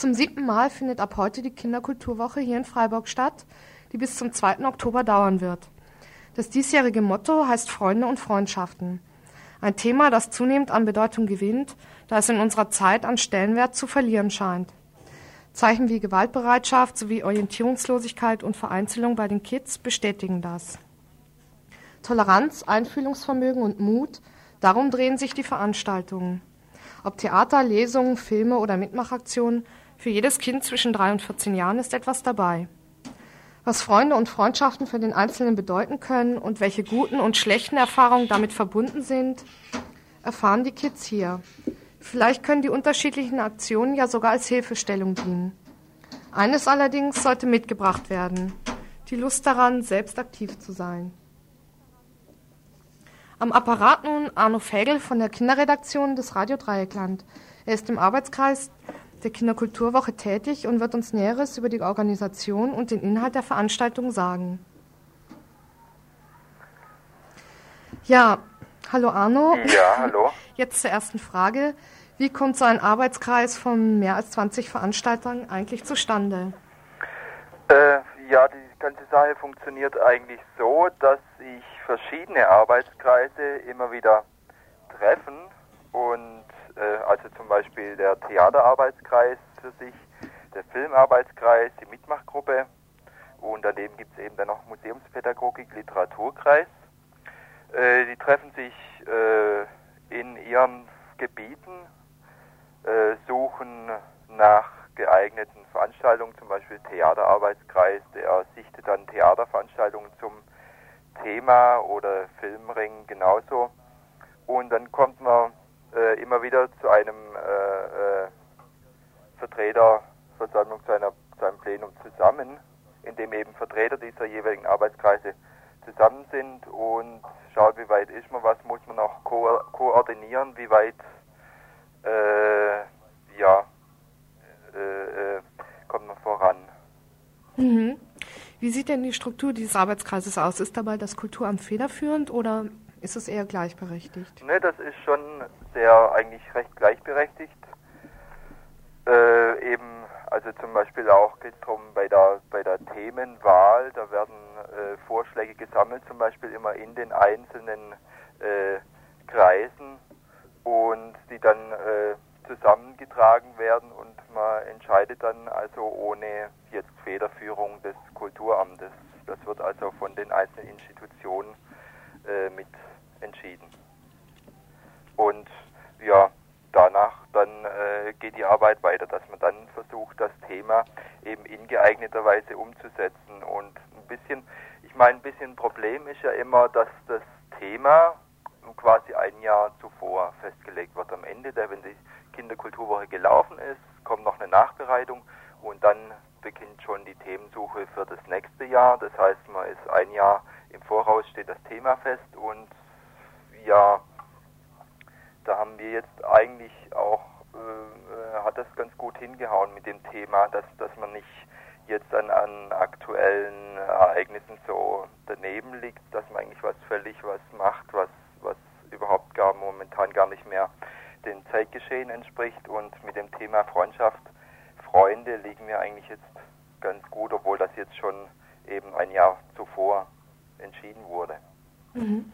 Zum siebten Mal findet ab heute die Kinderkulturwoche hier in Freiburg statt, die bis zum 2. Oktober dauern wird. Das diesjährige Motto heißt Freunde und Freundschaften. Ein Thema, das zunehmend an Bedeutung gewinnt, da es in unserer Zeit an Stellenwert zu verlieren scheint. Zeichen wie Gewaltbereitschaft sowie Orientierungslosigkeit und Vereinzelung bei den Kids bestätigen das. Toleranz, Einfühlungsvermögen und Mut, darum drehen sich die Veranstaltungen. Ob Theater, Lesungen, Filme oder Mitmachaktionen, für jedes Kind zwischen drei und 14 Jahren ist etwas dabei. Was Freunde und Freundschaften für den Einzelnen bedeuten können und welche guten und schlechten Erfahrungen damit verbunden sind, erfahren die Kids hier. Vielleicht können die unterschiedlichen Aktionen ja sogar als Hilfestellung dienen. Eines allerdings sollte mitgebracht werden, die Lust daran, selbst aktiv zu sein. Am Apparat nun Arno Fägel von der Kinderredaktion des Radio Dreieckland. Er ist im Arbeitskreis der Kinderkulturwoche tätig und wird uns Näheres über die Organisation und den Inhalt der Veranstaltung sagen. Ja, hallo Arno. Ja, hallo. Jetzt zur ersten Frage. Wie kommt so ein Arbeitskreis von mehr als 20 Veranstaltern eigentlich zustande? Äh, ja, die ganze Sache funktioniert eigentlich so, dass sich verschiedene Arbeitskreise immer wieder treffen und also zum Beispiel der Theaterarbeitskreis für sich, der Filmarbeitskreis, die Mitmachgruppe und daneben gibt es eben dann noch Museumspädagogik, Literaturkreis. Äh, die treffen sich äh, in ihren Gebieten, äh, suchen nach geeigneten Veranstaltungen, zum Beispiel Theaterarbeitskreis, der sichtet dann Theaterveranstaltungen zum Thema oder Filmring genauso. Und dann kommt man äh, immer wieder zu einem äh, äh, Vertreterversammlung, zu, einer, zu einem Plenum zusammen, in dem eben Vertreter dieser jeweiligen Arbeitskreise zusammen sind und schaut, wie weit ist man, was muss man noch ko koordinieren, wie weit äh, ja, äh, äh, kommt man voran. Mhm. Wie sieht denn die Struktur dieses Arbeitskreises aus? Ist dabei das Kulturamt federführend oder ist es eher gleichberechtigt? Ne, das ist schon sehr eigentlich recht gleichberechtigt. Äh, eben, also zum Beispiel auch geht es darum bei der bei der Themenwahl, da werden äh, Vorschläge gesammelt, zum Beispiel immer in den einzelnen äh, Kreisen und die dann äh, zusammengetragen werden und man entscheidet dann also ohne jetzt Federführung des Kulturamtes. Das wird also von den einzelnen Institutionen äh, mit entschieden. Und ja, danach dann äh, geht die Arbeit weiter, dass man dann versucht, das Thema eben in geeigneter Weise umzusetzen. Und ein bisschen, ich meine, ein bisschen Problem ist ja immer, dass das Thema quasi ein Jahr zuvor festgelegt wird. Am Ende, der, wenn die Kinderkulturwoche gelaufen ist, kommt noch eine Nachbereitung und dann beginnt schon die Themensuche für das nächste Jahr. Das heißt, man ist ein Jahr im Voraus, steht das Thema fest und ja, da haben wir jetzt eigentlich auch, äh, hat das ganz gut hingehauen mit dem Thema, dass, dass man nicht jetzt an, an aktuellen Ereignissen so daneben liegt, dass man eigentlich was völlig was macht, was, was überhaupt gar momentan gar nicht mehr dem Zeitgeschehen entspricht. Und mit dem Thema Freundschaft, Freunde liegen wir eigentlich jetzt ganz gut, obwohl das jetzt schon eben ein Jahr zuvor entschieden wurde. Mhm.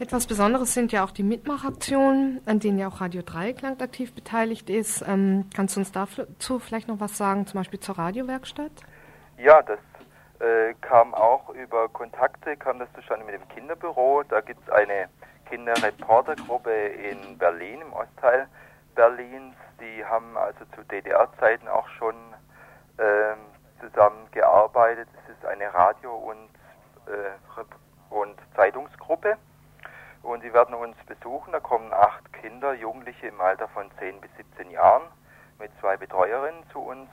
Etwas Besonderes sind ja auch die Mitmachaktionen, an denen ja auch Radio Dreieckland aktiv beteiligt ist. Ähm, kannst du uns dazu vielleicht noch was sagen, zum Beispiel zur Radiowerkstatt? Ja, das äh, kam auch über Kontakte, kam das zustande mit dem Kinderbüro. Da gibt es eine Kinderreportergruppe in Berlin, im Ostteil Berlins. Die haben also zu DDR-Zeiten auch schon äh, zusammengearbeitet. Es ist eine Radio- und, und Zeitungsgruppe und sie werden uns besuchen. Da kommen acht Kinder, Jugendliche im Alter von 10 bis 17 Jahren mit zwei Betreuerinnen zu uns.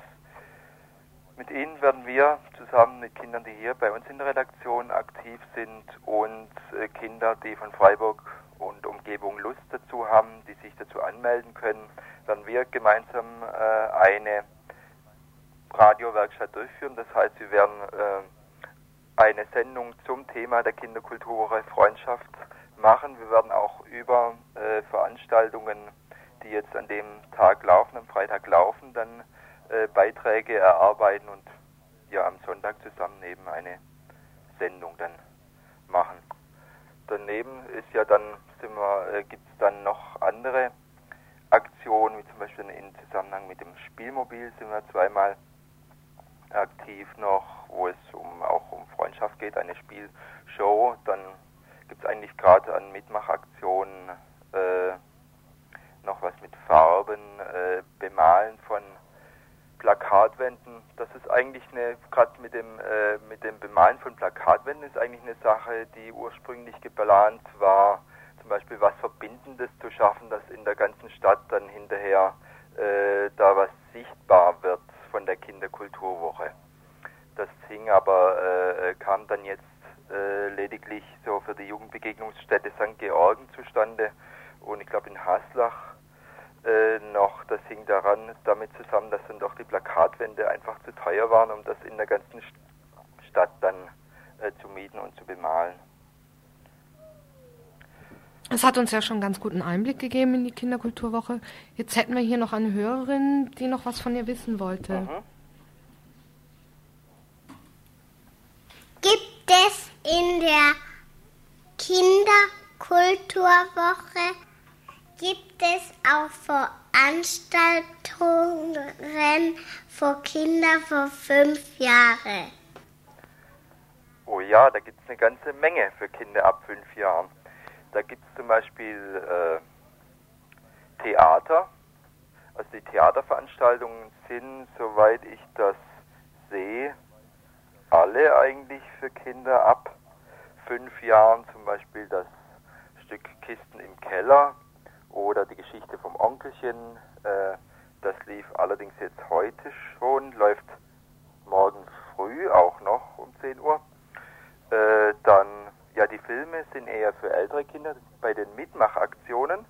Mit ihnen werden wir zusammen mit Kindern, die hier bei uns in der Redaktion aktiv sind und äh, Kinder, die von Freiburg und Umgebung Lust dazu haben, die sich dazu anmelden können, werden wir gemeinsam äh, eine Radiowerkstatt durchführen. Das heißt, wir werden äh, eine Sendung zum Thema der Kinderkulturwoche Freundschaft machen. Wir werden auch über äh, Veranstaltungen, die jetzt an dem Tag laufen, am Freitag laufen, dann äh, Beiträge erarbeiten und ja am Sonntag zusammen eben eine Sendung dann machen. Daneben ist ja dann äh, gibt es dann noch andere Aktionen, wie zum Beispiel in Zusammenhang mit dem Spielmobil sind wir zweimal aktiv noch, wo es um auch um Freundschaft geht, eine Spielshow. Dann gibt es eigentlich gerade an Mitmachaktionen äh, noch was mit Farben, äh, Bemalen von Plakatwänden. Das ist eigentlich eine, gerade mit dem äh, mit dem Bemalen von Plakatwänden ist eigentlich eine Sache, die ursprünglich geplant war, zum Beispiel was Verbindendes zu schaffen, dass in der ganzen Stadt dann hinterher äh, da was sichtbar wird von der Kinderkulturwoche. Das hing aber, äh, kam dann jetzt äh, lediglich so für die Jugendbegegnungsstätte St. Georgen zustande und ich glaube in Haslach äh, noch, das hing daran damit zusammen, dass dann doch die Plakatwände einfach zu teuer waren, um das in der ganzen St- Stadt dann äh, zu mieten und zu bemalen. Es hat uns ja schon einen ganz guten Einblick gegeben in die Kinderkulturwoche. Jetzt hätten wir hier noch eine Hörerin, die noch was von ihr wissen wollte. Mhm. Gibt es in der Kinderkulturwoche gibt es auch Veranstaltungen für Kinder vor fünf Jahren? Oh ja, da gibt es eine ganze Menge für Kinder ab fünf Jahren. Da gibt es zum Beispiel äh, Theater. Also die Theaterveranstaltungen sind, soweit ich das sehe, alle eigentlich für Kinder ab fünf Jahren. Zum Beispiel das Stück Kisten im Keller oder die Geschichte vom Onkelchen. Äh, das lief allerdings jetzt heute schon, läuft morgen früh auch noch um 10 Uhr. Äh, dann, ja, die Filme sind eher für ältere Kinder. Bei den Mitmachaktionen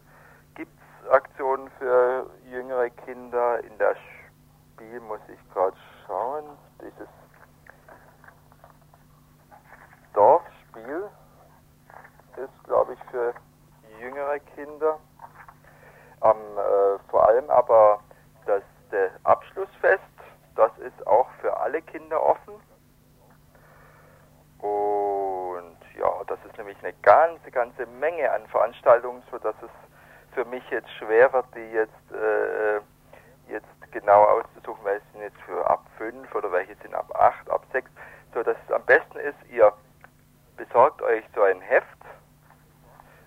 gibt es Aktionen für jüngere Kinder. In der Spiel muss ich gerade schauen. Dieses Dorfspiel ist, glaube ich, für jüngere Kinder. Am, äh, vor allem aber das der Abschlussfest, das ist auch für alle Kinder offen. Und ja, das ist nämlich eine ganze, ganze Menge an Veranstaltungen, sodass es für mich jetzt schwer wird, die jetzt, äh, jetzt genau auszusuchen, welche sind jetzt für ab 5 oder welche sind ab 8, ab 6, so dass es am besten ist, ihr besorgt euch so ein Heft.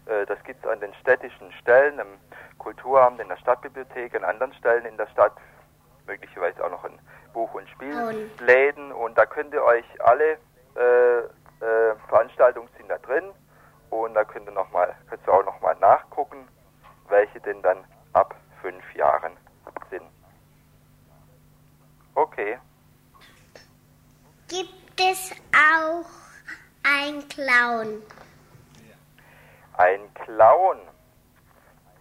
Äh, das gibt es an den städtischen Stellen, im Kulturamt, in der Stadtbibliothek, an anderen Stellen in der Stadt, möglicherweise auch noch in Buch- und Spielläden. Und da könnt ihr euch alle äh, äh, Veranstaltungen sind da drin und da könnt ihr, noch mal, könnt ihr auch nochmal nachgucken, welche denn dann ab fünf Jahren sind. Okay. Gibt es auch ein Clown? Ein Clown.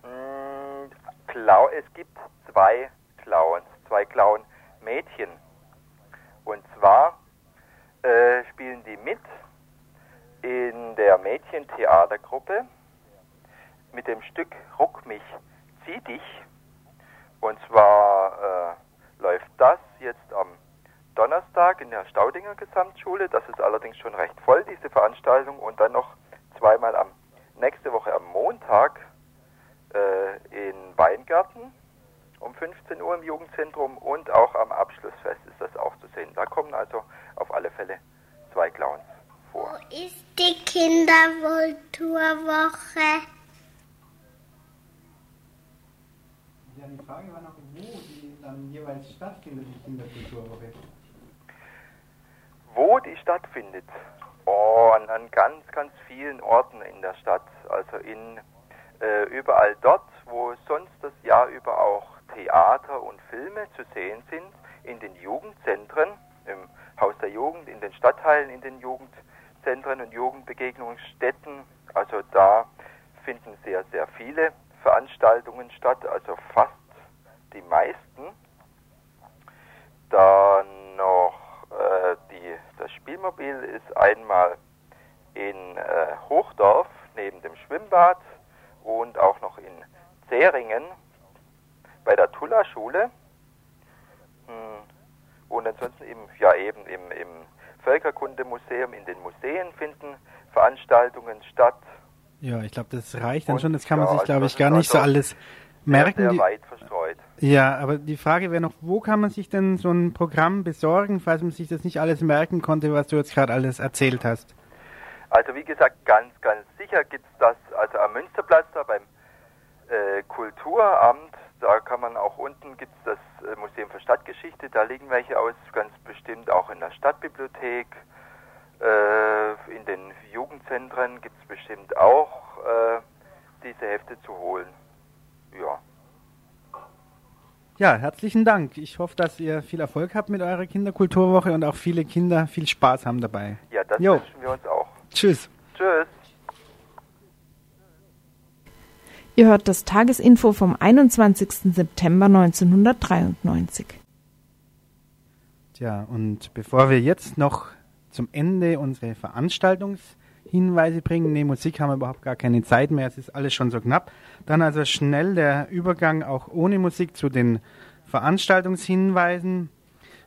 Mm, Clown. Es gibt zwei Clowns, zwei Clown-Mädchen. Und zwar äh, spielen die mit in der Mädchentheatergruppe mit dem Stück Ruck mich, zieh dich. Und zwar äh, läuft das jetzt am Donnerstag in der Gesamtschule. Das ist allerdings schon recht voll, diese Veranstaltung. Und dann noch zweimal am nächste Woche am Montag äh, in Weingarten um 15 Uhr im Jugendzentrum und auch am Abschlussfest ist das auch zu sehen. Da kommen also auf alle Fälle zwei Clowns vor. Wo ist die Kinderkulturwoche? Ja, die Frage war noch, wo die dann jeweils stattfindet, die Kinderkulturwoche. Wo die stattfindet? Oh, an, an ganz, ganz vielen Orten in der Stadt. Also in äh, überall dort, wo sonst das Jahr über auch Theater und Filme zu sehen sind, in den Jugendzentren, im Haus der Jugend, in den Stadtteilen, in den Jugendzentren und Jugendbegegnungsstätten. Also da finden sehr, sehr viele Veranstaltungen statt, also fast die meisten. Dann noch das Spielmobil ist einmal in äh, Hochdorf neben dem Schwimmbad und auch noch in Zähringen bei der Tulla-Schule. Hm. Und ansonsten eben, ja eben im, im Völkerkundemuseum, in den Museen finden Veranstaltungen statt. Ja, ich glaube, das reicht dann schon. Das kann ja, man sich, also glaube ich, gar nicht so also alles merken. Sehr, Die- sehr weit verstreut. Ja, aber die Frage wäre noch, wo kann man sich denn so ein Programm besorgen, falls man sich das nicht alles merken konnte, was du jetzt gerade alles erzählt hast? Also wie gesagt, ganz, ganz sicher gibt es das, also am Münsterplatz da beim äh, Kulturamt, da kann man auch unten, gibt es das äh, Museum für Stadtgeschichte, da liegen welche aus, ganz bestimmt auch in der Stadtbibliothek, äh, in den Jugendzentren gibt es bestimmt auch äh, diese Hefte zu holen. Ja. Ja, herzlichen Dank. Ich hoffe, dass ihr viel Erfolg habt mit eurer Kinderkulturwoche und auch viele Kinder viel Spaß haben dabei. Ja, das Jo. wünschen wir uns auch. Tschüss. Tschüss. Ihr hört das Tagesinfo vom 21. September 1993. Tja, und bevor wir jetzt noch zum Ende unsere Veranstaltungshinweise bringen, nee, Musik haben wir überhaupt gar keine Zeit mehr, es ist alles schon so knapp, dann also schnell der Übergang auch ohne Musik zu den Veranstaltungshinweisen.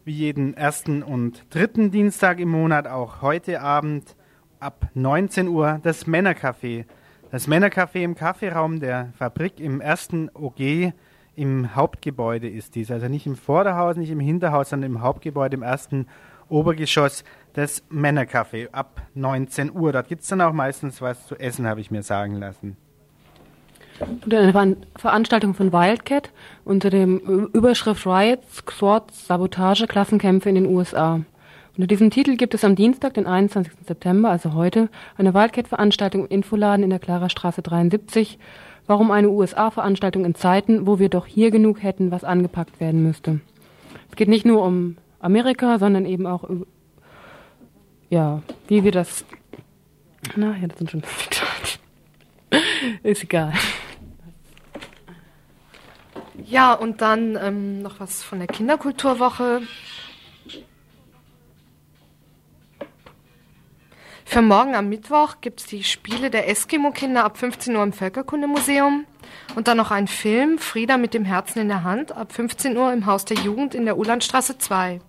Wie jeden ersten und dritten Dienstag im Monat auch heute Abend ab 19 Uhr das Männercafé. Das Männercafé im Kaffeeraum der Fabrik im ersten OG im Hauptgebäude ist dies. Also nicht im Vorderhaus, nicht im Hinterhaus, sondern im Hauptgebäude im ersten Obergeschoss das Männercafé ab 19 Uhr. Dort gibt es dann auch meistens was zu essen, habe ich mir sagen lassen. Und eine Veranstaltung von Wildcat unter dem Überschrift Riots, Squads, Sabotage, Klassenkämpfe in den USA. Unter diesem Titel gibt es am Dienstag, den 21. September, also heute, eine Wildcat-Veranstaltung im Infoladen in der Klarerstraße 73. Warum eine USA-Veranstaltung in Zeiten, wo wir doch hier genug hätten, was angepackt werden müsste? Es geht nicht nur um Amerika, sondern eben auch ja, wie wir das. Na, ja, das sind schon Ist egal. Ja, und dann ähm, noch was von der Kinderkulturwoche. Für morgen am Mittwoch gibt es die Spiele der Eskimo-Kinder ab 15 Uhr im Völkerkundemuseum und dann noch ein Film, Frieda mit dem Herzen in der Hand, ab 15 Uhr im Haus der Jugend in der Ulandstraße 2.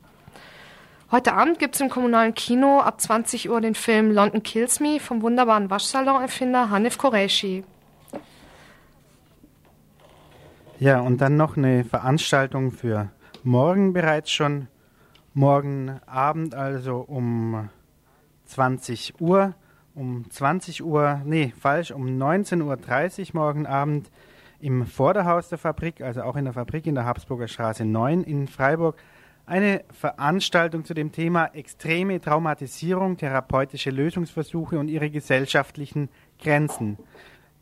Heute Abend gibt es im kommunalen Kino ab 20 Uhr den Film London Kills Me vom wunderbaren Waschsalon-Erfinder Hanif Qureshi. Ja, und dann noch eine Veranstaltung für morgen bereits schon. Morgen Abend also um 20 Uhr. Um 20 Uhr, nee, falsch, um 19.30 Uhr morgen Abend im Vorderhaus der Fabrik, also auch in der Fabrik in der Habsburger Straße 9 in Freiburg, eine Veranstaltung zu dem Thema extreme Traumatisierung, therapeutische Lösungsversuche und ihre gesellschaftlichen Grenzen.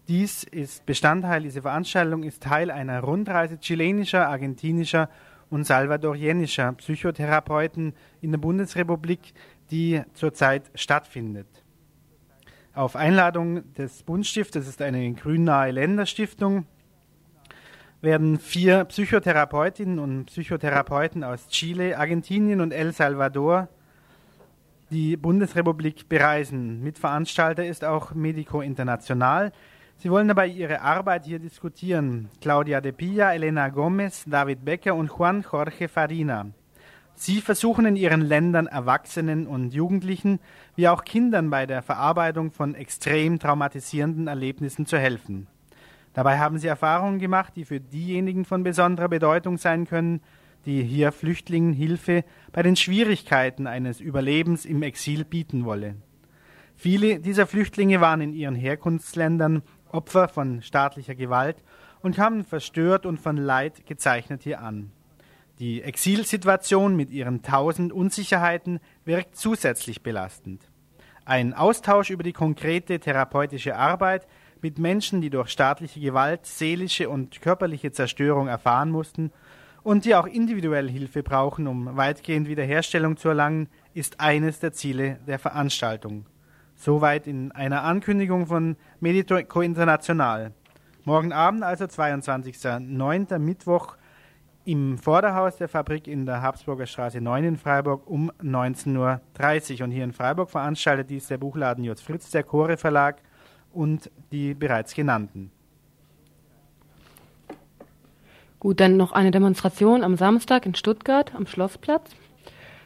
Dies ist Bestandteil, diese Veranstaltung ist Teil einer Rundreise chilenischer, argentinischer und salvadorianischer Psychotherapeuten in der Bundesrepublik, die zurzeit stattfindet. Auf Einladung des Bundstiftes, das ist eine grünnahe Länderstiftung, werden vier Psychotherapeutinnen und Psychotherapeuten aus Chile, Argentinien und El Salvador die Bundesrepublik bereisen. Mitveranstalter ist auch Medico International. Sie wollen dabei ihre Arbeit hier diskutieren. Claudia de Pilla, Elena Gomez, David Becker und Juan Jorge Farina. Sie versuchen in ihren Ländern Erwachsenen und Jugendlichen wie auch Kindern bei der Verarbeitung von extrem traumatisierenden Erlebnissen zu helfen. Dabei haben sie Erfahrungen gemacht, die für diejenigen von besonderer Bedeutung sein können, die hier Flüchtlingen Hilfe bei den Schwierigkeiten eines Überlebens im Exil bieten wollen. Viele dieser Flüchtlinge waren in ihren Herkunftsländern Opfer von staatlicher Gewalt und kamen verstört und von Leid gezeichnet hier an. Die Exilsituation mit ihren tausend Unsicherheiten wirkt zusätzlich belastend. Ein Austausch über die konkrete therapeutische Arbeit mit Menschen, die durch staatliche Gewalt seelische und körperliche Zerstörung erfahren mussten und die auch individuell Hilfe brauchen, um weitgehend Wiederherstellung zu erlangen, ist eines der Ziele der Veranstaltung. Soweit in einer Ankündigung von Medico International. Morgen Abend, also 22.09. Mittwoch, im Vorderhaus der Fabrik in der Habsburger Straße 9 in Freiburg um 19.30 Uhr. Und hier in Freiburg veranstaltet dies der Buchladen J. Fritz, der Chore Verlag und die bereits genannten. Gut, dann noch eine Demonstration am Samstag in Stuttgart am Schlossplatz.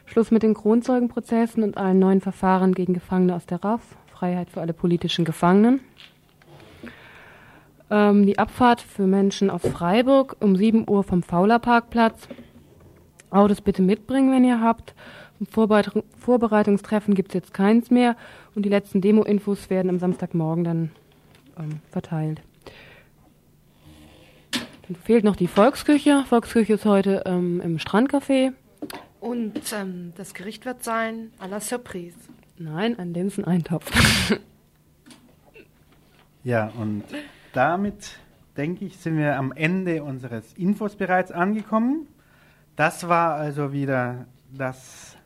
Schluss mit den Kronzeugenprozessen und allen neuen Verfahren gegen Gefangene aus der RAF. Freiheit für alle politischen Gefangenen. Ähm, die Abfahrt für Menschen aus Freiburg um 7 Uhr vom Fauler-Parkplatz. Autos bitte mitbringen, wenn ihr habt. Vorbereit Vorbereitungstreffen gibt es jetzt keins mehr und die letzten Demo-Infos werden am Samstagmorgen dann ähm, verteilt. Dann fehlt noch die Volksküche. Volksküche ist heute ähm, im Strandcafé. Und ähm, das Gericht wird sein à la Surprise. Nein, ein Linseneintopf. ja, und damit, denke ich, sind wir am Ende unseres Infos bereits angekommen. Das war also wieder das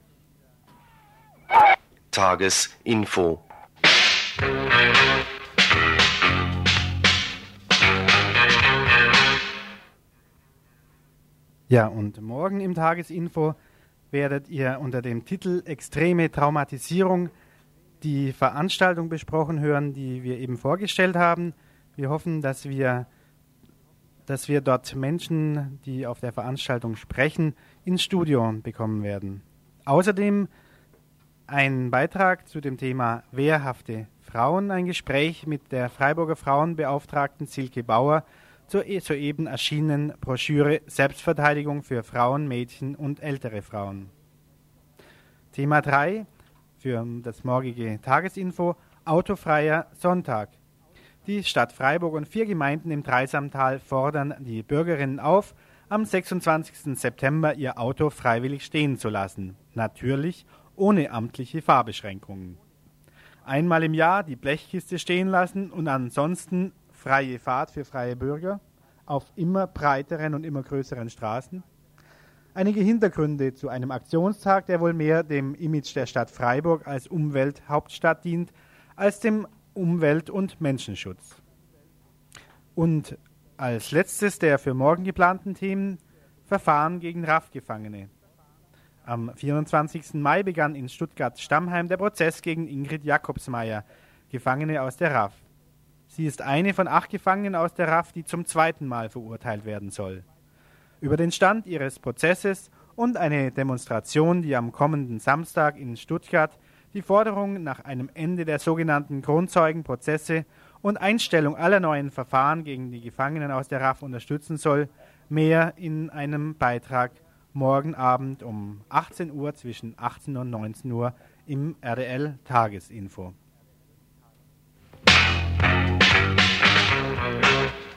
Tages Info. Ja, und morgen im Tagesinfo werdet ihr unter dem Titel Extreme Traumatisierung die Veranstaltung besprochen hören, die wir eben vorgestellt haben. Wir hoffen, dass wir, dass wir dort Menschen, die auf der Veranstaltung sprechen, ins Studio bekommen werden. Außerdem ein Beitrag zu dem Thema wehrhafte Frauen, ein Gespräch mit der Freiburger Frauenbeauftragten Silke Bauer zur e-, soeben erschienenen Broschüre Selbstverteidigung für Frauen, Mädchen und ältere Frauen. Thema 3 für das morgige Tagesinfo Autofreier Sonntag. Die Stadt Freiburg und vier Gemeinden im Dreisamtal fordern die Bürgerinnen auf, am 26. September ihr Auto freiwillig stehen zu lassen. Natürlich ohne amtliche Fahrbeschränkungen. Einmal im Jahr die Blechkiste stehen lassen und ansonsten freie Fahrt für freie Bürger auf immer breiteren und immer größeren Straßen. Einige Hintergründe zu einem Aktionstag, der wohl mehr dem Image der Stadt Freiburg als Umwelthauptstadt dient, als dem Umwelt- und Menschenschutz. Und als letztes der für morgen geplanten Themen Verfahren gegen RAF-Gefangene. Am 24. Mai begann in Stuttgart-Stammheim der Prozess gegen Ingrid Jakobsmeier, Gefangene aus der RAF. Sie ist eine von acht Gefangenen aus der RAF, die zum zweiten Mal verurteilt werden soll. Über den Stand ihres Prozesses und eine Demonstration, die am kommenden Samstag in Stuttgart die Forderung nach einem Ende der sogenannten Grundzeugenprozesse und Einstellung aller neuen Verfahren gegen die Gefangenen aus der RAF unterstützen soll, mehr in einem Beitrag morgen Abend um 18 Uhr zwischen 18 und 19 Uhr im RDL Tagesinfo. Musik